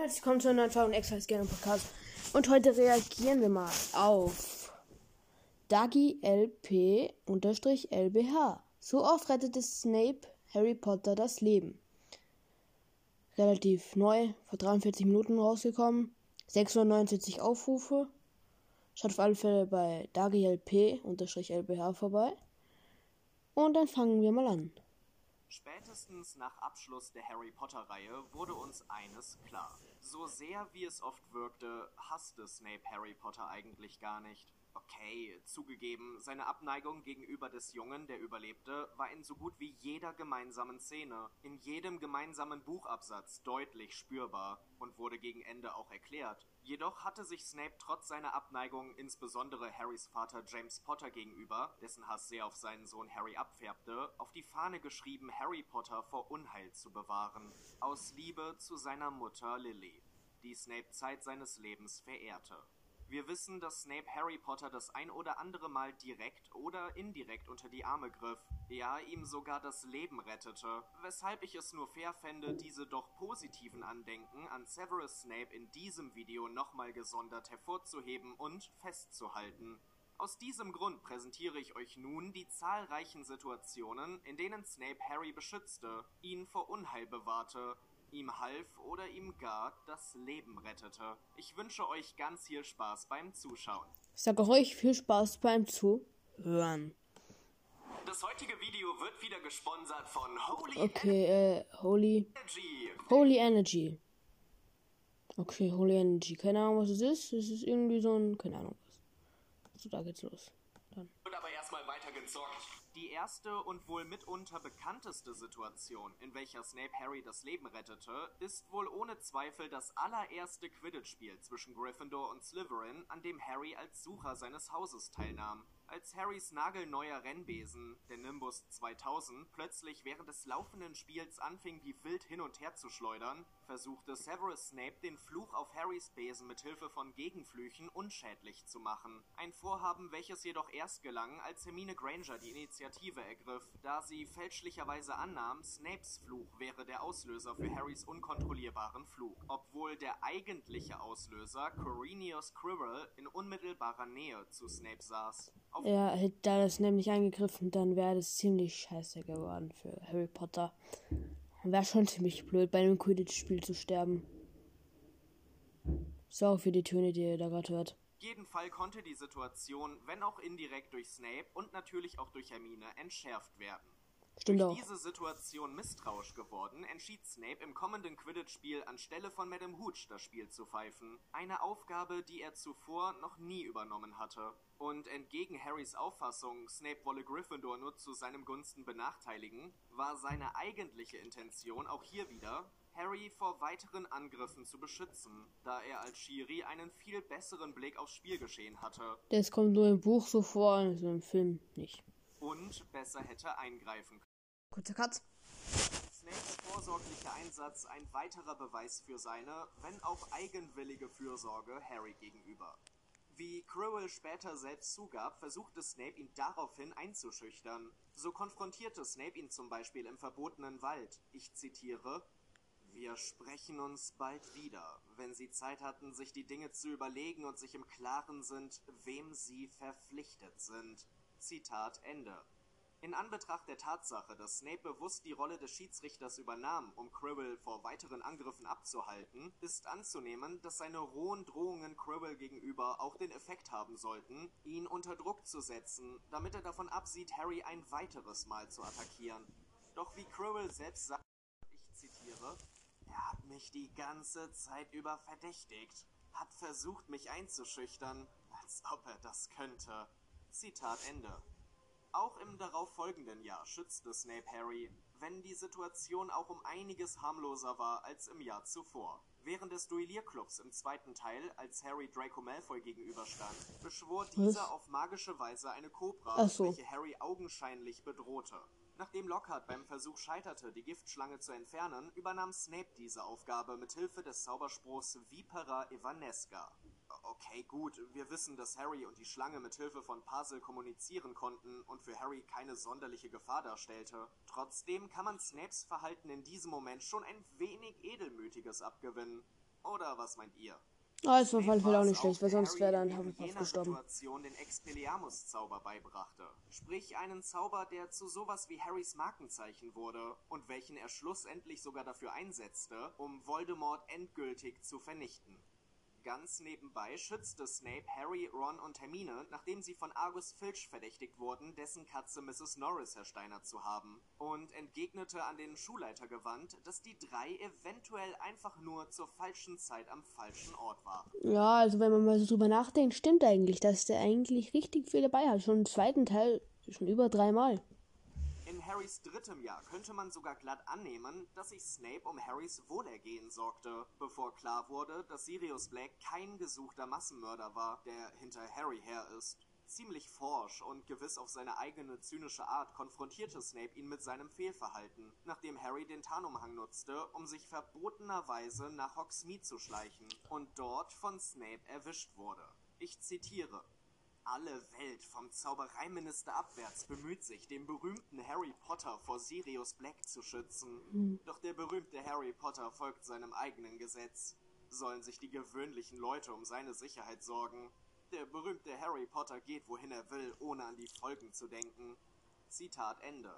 Herzlich willkommen zu einer neuen Folge Extra gerne Podcast. Und heute reagieren wir mal auf Dagi LP LBH. So oft rettete Snape Harry Potter das Leben. Relativ neu, vor 43 Minuten rausgekommen. 679 Aufrufe. Schaut auf alle Fälle bei Dagi LP LBH vorbei. Und dann fangen wir mal an. Spätestens nach Abschluss der Harry Potter-Reihe wurde uns eines klar. So sehr wie es oft wirkte, hasste Snape Harry Potter eigentlich gar nicht. Okay, zugegeben, seine Abneigung gegenüber des Jungen, der überlebte, war in so gut wie jeder gemeinsamen Szene, in jedem gemeinsamen Buchabsatz deutlich spürbar und wurde gegen Ende auch erklärt. Jedoch hatte sich Snape trotz seiner Abneigung insbesondere Harrys Vater James Potter gegenüber, dessen Hass sehr auf seinen Sohn Harry abfärbte, auf die Fahne geschrieben, Harry Potter vor Unheil zu bewahren, aus Liebe zu seiner Mutter Lily, die Snape Zeit seines Lebens verehrte. Wir wissen, dass Snape Harry Potter das ein oder andere Mal direkt oder indirekt unter die Arme griff, ja ihm sogar das Leben rettete, weshalb ich es nur fair fände, diese doch positiven Andenken an Severus Snape in diesem Video nochmal gesondert hervorzuheben und festzuhalten. Aus diesem Grund präsentiere ich euch nun die zahlreichen Situationen, in denen Snape Harry beschützte, ihn vor Unheil bewahrte ihm half oder ihm gar das Leben rettete. Ich wünsche euch ganz viel Spaß beim Zuschauen. Ich sage euch viel Spaß beim Zuhören. Das heutige Video wird wieder gesponsert von Holy Okay, äh, Holy Energy. Holy Energy. Okay, Holy Energy. Keine Ahnung, was es ist. Es ist irgendwie so ein, keine Ahnung was. So, da geht's los. Dann. Wird aber erstmal weiter gezockt. Die erste und wohl mitunter bekannteste Situation, in welcher Snape Harry das Leben rettete, ist wohl ohne Zweifel das allererste Quidditch-Spiel zwischen Gryffindor und Slytherin, an dem Harry als Sucher seines Hauses teilnahm. Als Harrys nagelneuer Rennbesen, der Nimbus 2000, plötzlich während des laufenden Spiels anfing, wie wild hin und her zu schleudern, versuchte Severus Snape, den Fluch auf Harrys Besen mit Hilfe von Gegenflüchen unschädlich zu machen. Ein Vorhaben, welches jedoch erst gelang, als Hermine Granger die Initiative ergriff, da sie fälschlicherweise annahm, Snapes Fluch wäre der Auslöser für Harrys unkontrollierbaren Fluch, obwohl der eigentliche Auslöser, Corinius Quirrell, in unmittelbarer Nähe zu Snape saß. Ja, hätte da das nämlich angegriffen, dann wäre das ziemlich scheiße geworden für Harry Potter. Wäre schon ziemlich blöd, bei einem Quidditch-Spiel zu sterben. So für die Töne, die ihr da gerade hört. Jeden Fall konnte die Situation, wenn auch indirekt durch Snape und natürlich auch durch Hermine, entschärft werden. Stimmt Durch auch. diese Situation misstrauisch geworden, entschied Snape im kommenden Quidditch-Spiel anstelle von Madame Hooch das Spiel zu pfeifen. Eine Aufgabe, die er zuvor noch nie übernommen hatte. Und entgegen Harrys Auffassung, Snape wolle Gryffindor nur zu seinem Gunsten benachteiligen, war seine eigentliche Intention auch hier wieder, Harry vor weiteren Angriffen zu beschützen, da er als Shiri einen viel besseren Blick aufs Spielgeschehen hatte. Das kommt nur im Buch so vor, also im Film nicht. Und besser hätte eingreifen können. Kurzer Cut. Snakes vorsorglicher Einsatz ein weiterer Beweis für seine, wenn auch eigenwillige Fürsorge Harry gegenüber. Wie Quirrell später selbst zugab, versuchte Snape ihn daraufhin einzuschüchtern. So konfrontierte Snape ihn zum Beispiel im verbotenen Wald. Ich zitiere Wir sprechen uns bald wieder, wenn Sie Zeit hatten, sich die Dinge zu überlegen und sich im Klaren sind, wem Sie verpflichtet sind. Zitat Ende. In Anbetracht der Tatsache, dass Snape bewusst die Rolle des Schiedsrichters übernahm, um Quirrell vor weiteren Angriffen abzuhalten, ist anzunehmen, dass seine rohen Drohungen Quirrell gegenüber auch den Effekt haben sollten, ihn unter Druck zu setzen, damit er davon absieht, Harry ein weiteres Mal zu attackieren. Doch wie Quirrell selbst sagt, ich zitiere, er hat mich die ganze Zeit über verdächtigt, hat versucht, mich einzuschüchtern, als ob er das könnte. Zitat Ende. Auch im darauffolgenden Jahr schützte Snape Harry, wenn die Situation auch um einiges harmloser war als im Jahr zuvor. Während des Duellierclubs im zweiten Teil, als Harry Draco Malfoy gegenüberstand, beschwor dieser auf magische Weise eine Kobra, so. welche Harry augenscheinlich bedrohte. Nachdem Lockhart beim Versuch scheiterte, die Giftschlange zu entfernen, übernahm Snape diese Aufgabe mit Hilfe des Zauberspruchs Vipera Evanesca. Okay, gut, wir wissen, dass Harry und die Schlange mit Hilfe von Puzzle kommunizieren konnten und für Harry keine sonderliche Gefahr darstellte. Trotzdem kann man Snapes Verhalten in diesem Moment schon ein wenig edelmütiges abgewinnen. Oder was meint ihr? Ah, ist auf Snape jeden Fall auch nicht schlecht, weil sonst wäre dann Hufflepuff gestorben. Situation den Expelliarmus-Zauber beibrachte. Sprich einen Zauber, der zu sowas wie Harrys Markenzeichen wurde und welchen er schlussendlich sogar dafür einsetzte, um Voldemort endgültig zu vernichten. Ganz nebenbei schützte Snape Harry, Ron und Hermine, nachdem sie von Argus Filch verdächtigt wurden, dessen Katze Mrs. Norris ersteinert zu haben, und entgegnete an den Schulleiter gewandt, dass die drei eventuell einfach nur zur falschen Zeit am falschen Ort waren. Ja, also wenn man mal so drüber nachdenkt, stimmt eigentlich, dass der eigentlich richtig viel dabei hat. Schon im zweiten Teil schon über dreimal. Harrys drittem Jahr könnte man sogar glatt annehmen, dass sich Snape um Harrys Wohlergehen sorgte, bevor klar wurde, dass Sirius Black kein gesuchter Massenmörder war, der hinter Harry her ist. Ziemlich forsch und gewiss auf seine eigene zynische Art konfrontierte Snape ihn mit seinem Fehlverhalten, nachdem Harry den Tarnumhang nutzte, um sich verbotenerweise nach Hogsmeade zu schleichen und dort von Snape erwischt wurde. Ich zitiere. Alle Welt vom Zaubereiminister abwärts bemüht sich, den berühmten Harry Potter vor Sirius Black zu schützen. Doch der berühmte Harry Potter folgt seinem eigenen Gesetz. Sollen sich die gewöhnlichen Leute um seine Sicherheit sorgen? Der berühmte Harry Potter geht, wohin er will, ohne an die Folgen zu denken. Zitat Ende.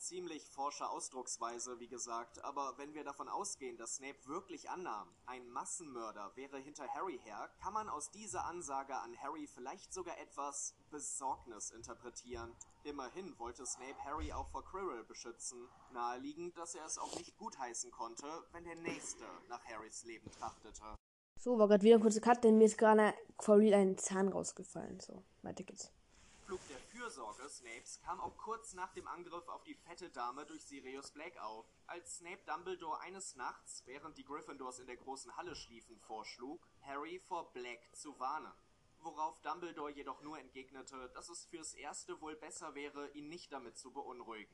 Ziemlich forsche Ausdrucksweise, wie gesagt, aber wenn wir davon ausgehen, dass Snape wirklich annahm, ein Massenmörder wäre hinter Harry her, kann man aus dieser Ansage an Harry vielleicht sogar etwas Besorgnis interpretieren. Immerhin wollte Snape Harry auch vor Quirrell beschützen, naheliegend, dass er es auch nicht gutheißen konnte, wenn der Nächste nach Harrys Leben trachtete. So, war gerade wieder ein kurzer Cut, denn mir ist gerade real ein Zahn rausgefallen. So, weiter geht's. Flug der Fürsorge Snapes kam auch kurz nach dem Angriff auf die fette Dame durch Sirius Black auf, als Snape Dumbledore eines Nachts, während die Gryffindors in der großen Halle schliefen, vorschlug, Harry vor Black zu warnen. Worauf Dumbledore jedoch nur entgegnete, dass es fürs Erste wohl besser wäre, ihn nicht damit zu beunruhigen.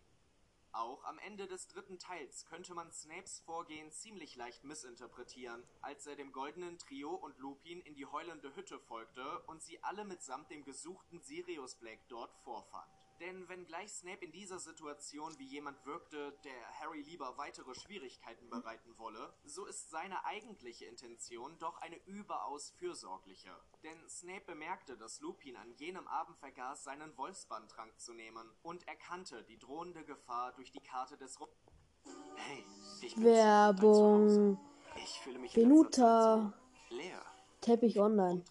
Auch am Ende des dritten Teils könnte man Snapes Vorgehen ziemlich leicht missinterpretieren, als er dem goldenen Trio und Lupin in die heulende Hütte folgte und sie alle mitsamt dem gesuchten Sirius Black dort vorfand. Denn wenngleich Snape in dieser Situation wie jemand wirkte, der Harry lieber weitere Schwierigkeiten bereiten wolle, so ist seine eigentliche Intention doch eine überaus fürsorgliche. Denn Snape bemerkte, dass Lupin an jenem Abend vergaß, seinen Wolfsbandtrank zu nehmen und erkannte die drohende Gefahr durch die Karte des Ru Hey, ich bin Werbung. Ich fühle mich Benuta. leer. Teppich online.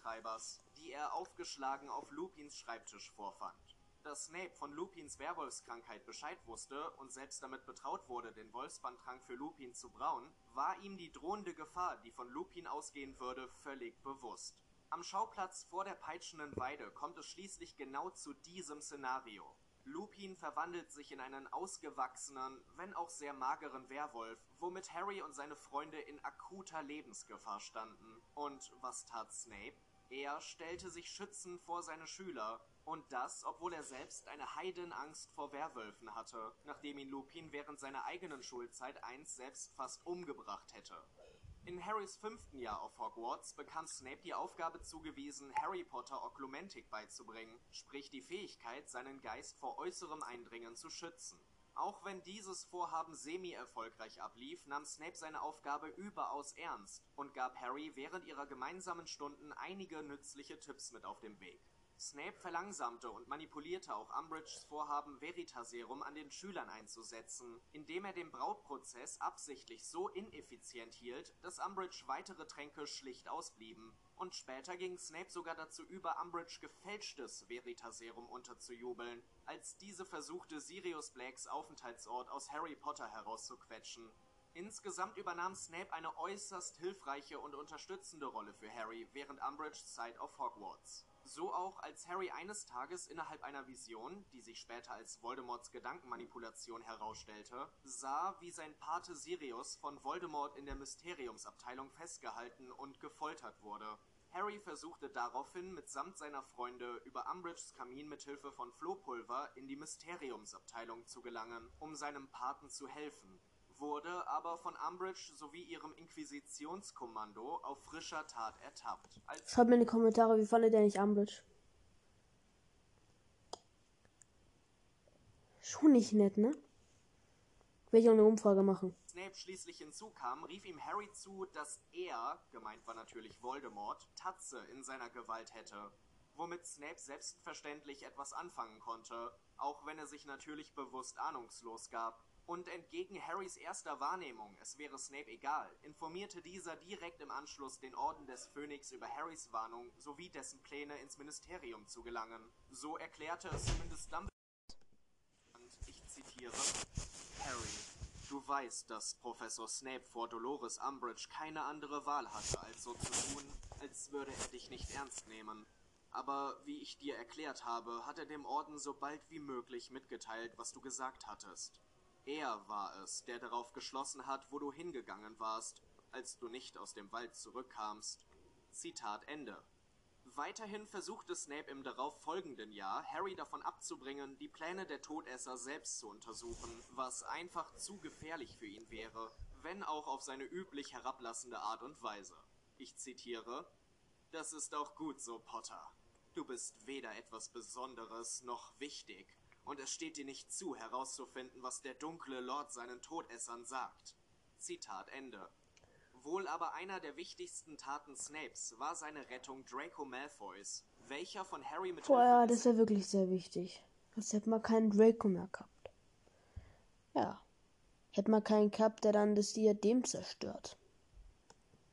Die er aufgeschlagen auf Lupins Schreibtisch vorfand. Dass Snape von Lupins Werwolfskrankheit Bescheid wusste und selbst damit betraut wurde, den Wolfsbandtrank für Lupin zu brauen, war ihm die drohende Gefahr, die von Lupin ausgehen würde, völlig bewusst. Am Schauplatz vor der peitschenden Weide kommt es schließlich genau zu diesem Szenario. Lupin verwandelt sich in einen ausgewachsenen, wenn auch sehr mageren Werwolf, womit Harry und seine Freunde in akuter Lebensgefahr standen. Und was tat Snape? Er stellte sich schützend vor seine Schüler, und das, obwohl er selbst eine Heidenangst vor Werwölfen hatte, nachdem ihn Lupin während seiner eigenen Schulzeit einst selbst fast umgebracht hätte. In Harrys fünften Jahr auf Hogwarts bekam Snape die Aufgabe zugewiesen, Harry Potter Oklumentik beizubringen, sprich die Fähigkeit, seinen Geist vor äußerem Eindringen zu schützen. Auch wenn dieses Vorhaben semi-erfolgreich ablief, nahm Snape seine Aufgabe überaus ernst und gab Harry während ihrer gemeinsamen Stunden einige nützliche Tipps mit auf dem Weg. Snape verlangsamte und manipulierte auch Umbridges Vorhaben, Veritaserum an den Schülern einzusetzen, indem er den Brautprozess absichtlich so ineffizient hielt, dass Umbridge weitere Tränke schlicht ausblieben. Und später ging Snape sogar dazu über, Umbridge gefälschtes Veritaserum unterzujubeln, als diese versuchte, Sirius Blacks Aufenthaltsort aus Harry Potter herauszuquetschen. Insgesamt übernahm Snape eine äußerst hilfreiche und unterstützende Rolle für Harry während Umbridges Zeit auf Hogwarts. So auch als Harry eines Tages innerhalb einer Vision, die sich später als Voldemorts Gedankenmanipulation herausstellte, sah, wie sein Pate Sirius von Voldemort in der Mysteriumsabteilung festgehalten und gefoltert wurde. Harry versuchte daraufhin mitsamt seiner Freunde über Umbridges Kamin mit Hilfe von Flohpulver in die Mysteriumsabteilung zu gelangen, um seinem Paten zu helfen, wurde aber von Umbridge sowie ihrem Inquisitionskommando auf frischer Tat ertappt. Als Schreibt mir in die Kommentare, wie fandet ihr nicht Umbridge? Schon nicht nett, ne? Ich werde eine Umfrage machen. Snape schließlich hinzukam, rief ihm Harry zu, dass er, gemeint war natürlich Voldemort, Tatze in seiner Gewalt hätte. Womit Snape selbstverständlich etwas anfangen konnte, auch wenn er sich natürlich bewusst ahnungslos gab. Und entgegen Harrys erster Wahrnehmung, es wäre Snape egal, informierte dieser direkt im Anschluss den Orden des Phönix über Harrys Warnung sowie dessen Pläne ins Ministerium zu gelangen. So erklärte es zumindest Dumbledore. Und ich zitiere: Harry, du weißt, dass Professor Snape vor Dolores Umbridge keine andere Wahl hatte, als so zu tun, als würde er dich nicht ernst nehmen. Aber wie ich dir erklärt habe, hat er dem Orden so bald wie möglich mitgeteilt, was du gesagt hattest. Er war es, der darauf geschlossen hat, wo du hingegangen warst, als du nicht aus dem Wald zurückkamst. Zitat Ende. Weiterhin versuchte Snape im darauf folgenden Jahr, Harry davon abzubringen, die Pläne der Todesser selbst zu untersuchen, was einfach zu gefährlich für ihn wäre, wenn auch auf seine üblich herablassende Art und Weise. Ich zitiere: Das ist auch gut so, Potter. Du bist weder etwas Besonderes noch wichtig und es steht dir nicht zu, herauszufinden, was der dunkle Lord seinen Todessern sagt. Zitat Ende. Wohl aber einer der wichtigsten Taten Snapes war seine Rettung Draco Malfoys, welcher von Harry mit Boah, ja, das wäre wirklich sehr wichtig. Sonst hätte man keinen Draco mehr gehabt. Ja. Hätte man keinen gehabt, der dann das Diadem zerstört.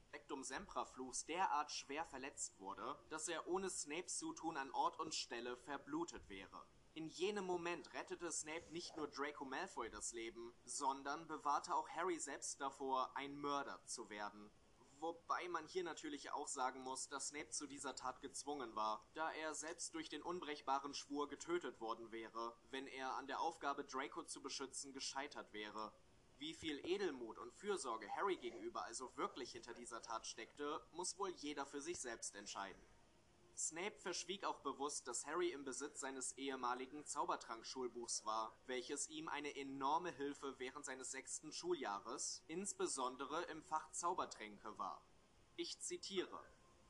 Spectum Sempra Fluchs derart schwer verletzt wurde, dass er ohne Snapes Zutun an Ort und Stelle verblutet wäre. In jenem Moment rettete Snape nicht nur Draco Malfoy das Leben, sondern bewahrte auch Harry selbst davor, ein Mörder zu werden. Wobei man hier natürlich auch sagen muss, dass Snape zu dieser Tat gezwungen war, da er selbst durch den unbrechbaren Schwur getötet worden wäre, wenn er an der Aufgabe Draco zu beschützen gescheitert wäre. Wie viel Edelmut und Fürsorge Harry gegenüber also wirklich hinter dieser Tat steckte, muss wohl jeder für sich selbst entscheiden. Snape verschwieg auch bewusst, dass Harry im Besitz seines ehemaligen Zaubertrank-Schulbuchs war, welches ihm eine enorme Hilfe während seines sechsten Schuljahres, insbesondere im Fach Zaubertränke war. Ich zitiere: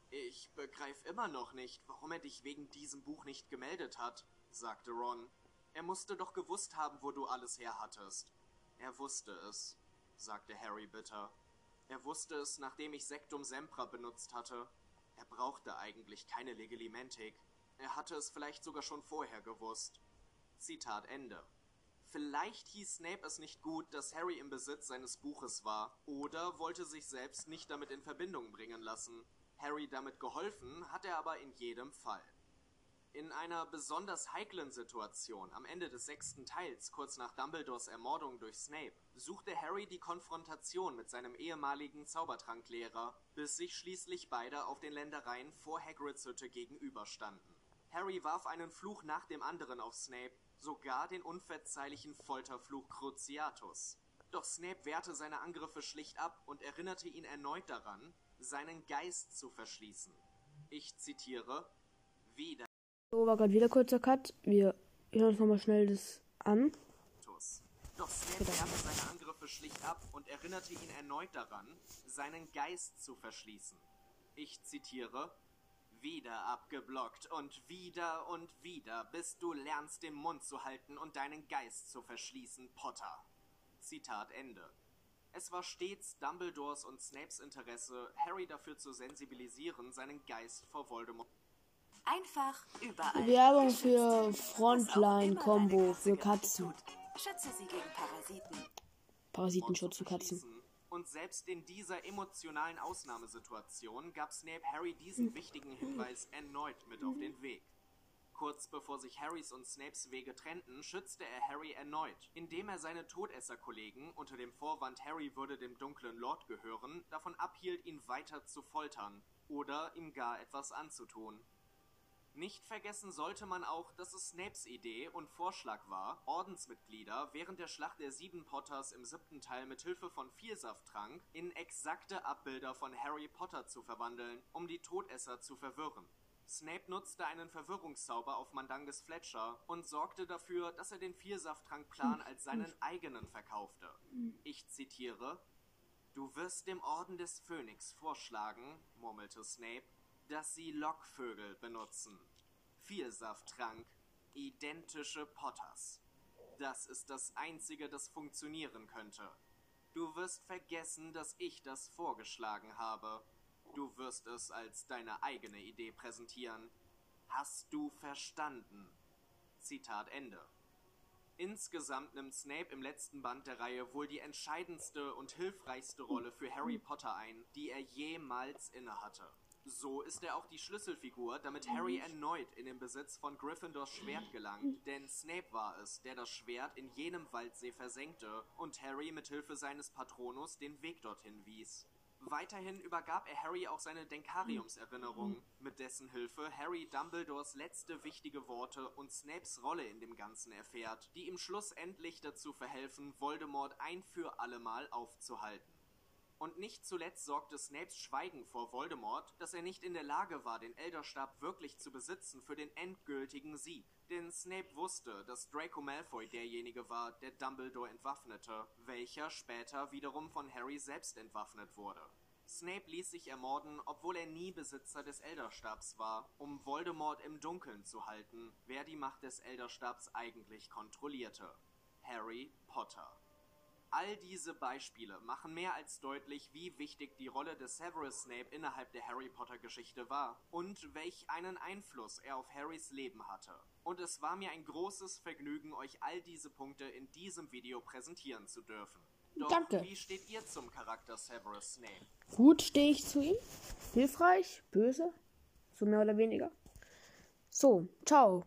Ich begreife immer noch nicht, warum er dich wegen diesem Buch nicht gemeldet hat, sagte Ron. Er musste doch gewusst haben, wo du alles her hattest. Er wusste es, sagte Harry bitter. Er wusste es, nachdem ich Sektum Sempra benutzt hatte. Er brauchte eigentlich keine Legilimentik. Er hatte es vielleicht sogar schon vorher gewusst. Zitat Ende. Vielleicht hieß Snape es nicht gut, dass Harry im Besitz seines Buches war, oder wollte sich selbst nicht damit in Verbindung bringen lassen. Harry damit geholfen hat er aber in jedem Fall. In einer besonders heiklen Situation am Ende des sechsten Teils, kurz nach Dumbledores Ermordung durch Snape, suchte Harry die Konfrontation mit seinem ehemaligen Zaubertranklehrer, bis sich schließlich beide auf den Ländereien vor Hagrids Hütte gegenüberstanden. Harry warf einen Fluch nach dem anderen auf Snape, sogar den unverzeihlichen Folterfluch Cruciatus. Doch Snape wehrte seine Angriffe schlicht ab und erinnerte ihn erneut daran, seinen Geist zu verschließen. Ich zitiere: Wieder So, war gerade wieder kurzer Cut. Wir hören uns nochmal schnell das an. Doch Snape wehrte seine Angriffe schlicht ab und erinnerte ihn erneut daran, seinen Geist zu verschließen. Ich zitiere: Wieder abgeblockt und wieder und wieder, bis du lernst, den Mund zu halten und deinen Geist zu verschließen, Potter. Zitat Ende. Es war stets Dumbledores und Snapes Interesse, Harry dafür zu sensibilisieren, seinen Geist vor Voldemort Einfach überall. Werbung für deine für Katze Katzen. Schütze sie gegen Parasiten. Parasitenschutz für Katzen. Und selbst in dieser emotionalen Ausnahmesituation gab Snape Harry diesen wichtigen Hinweis erneut mit auf den Weg. Kurz bevor sich Harrys und Snapes Wege trennten, schützte er Harry erneut, indem er seine Todesserkollegen unter dem Vorwand, Harry würde dem dunklen Lord gehören, davon abhielt, ihn weiter zu foltern oder ihm gar etwas anzutun. Nicht vergessen sollte man auch, dass es Snapes Idee und Vorschlag war, Ordensmitglieder während der Schlacht der Sieben Potters im siebten Teil mit Hilfe von Vielsafttrank in exakte Abbilder von Harry Potter zu verwandeln, um die Todesser zu verwirren. Snape nutzte einen Verwirrungszauber auf Mandanges Fletcher und sorgte dafür, dass er den Vielsafttrank-Plan als seinen eigenen verkaufte. Ich zitiere: Du wirst dem Orden des Phönix vorschlagen, murmelte Snape, dass sie Lockvögel benutzen. Vielsafttrank, identische Potters. Das ist das Einzige, das funktionieren könnte. Du wirst vergessen, dass ich das vorgeschlagen habe. Du wirst es als deine eigene Idee präsentieren. Hast du verstanden? Zitat Ende. Insgesamt nimmt Snape im letzten Band der Reihe wohl die entscheidendste und hilfreichste Rolle für Harry Potter ein, die er jemals innehatte. So ist er auch die Schlüsselfigur, damit Harry erneut in den Besitz von Gryffindors Schwert gelangt, denn Snape war es, der das Schwert in jenem Waldsee versenkte und Harry mit Hilfe seines Patronus den Weg dorthin wies. Weiterhin übergab er Harry auch seine Denkariumserinnerung, mit dessen Hilfe Harry Dumbledores letzte wichtige Worte und Snapes Rolle in dem Ganzen erfährt, die ihm schlussendlich dazu verhelfen, Voldemort ein für allemal aufzuhalten. Und nicht zuletzt sorgte Snapes Schweigen vor Voldemort, dass er nicht in der Lage war, den Elderstab wirklich zu besitzen für den endgültigen Sieg. Denn Snape wusste, dass Draco Malfoy derjenige war, der Dumbledore entwaffnete, welcher später wiederum von Harry selbst entwaffnet wurde. Snape ließ sich ermorden, obwohl er nie Besitzer des Elderstabs war, um Voldemort im Dunkeln zu halten, wer die Macht des Elderstabs eigentlich kontrollierte. Harry Potter. All diese Beispiele machen mehr als deutlich, wie wichtig die Rolle des Severus Snape innerhalb der Harry Potter Geschichte war und welch einen Einfluss er auf Harrys Leben hatte. Und es war mir ein großes Vergnügen, euch all diese Punkte in diesem Video präsentieren zu dürfen. Doch Danke. wie steht ihr zum Charakter Severus Snape? Gut stehe ich zu ihm. Hilfreich, böse, so mehr oder weniger. So, ciao.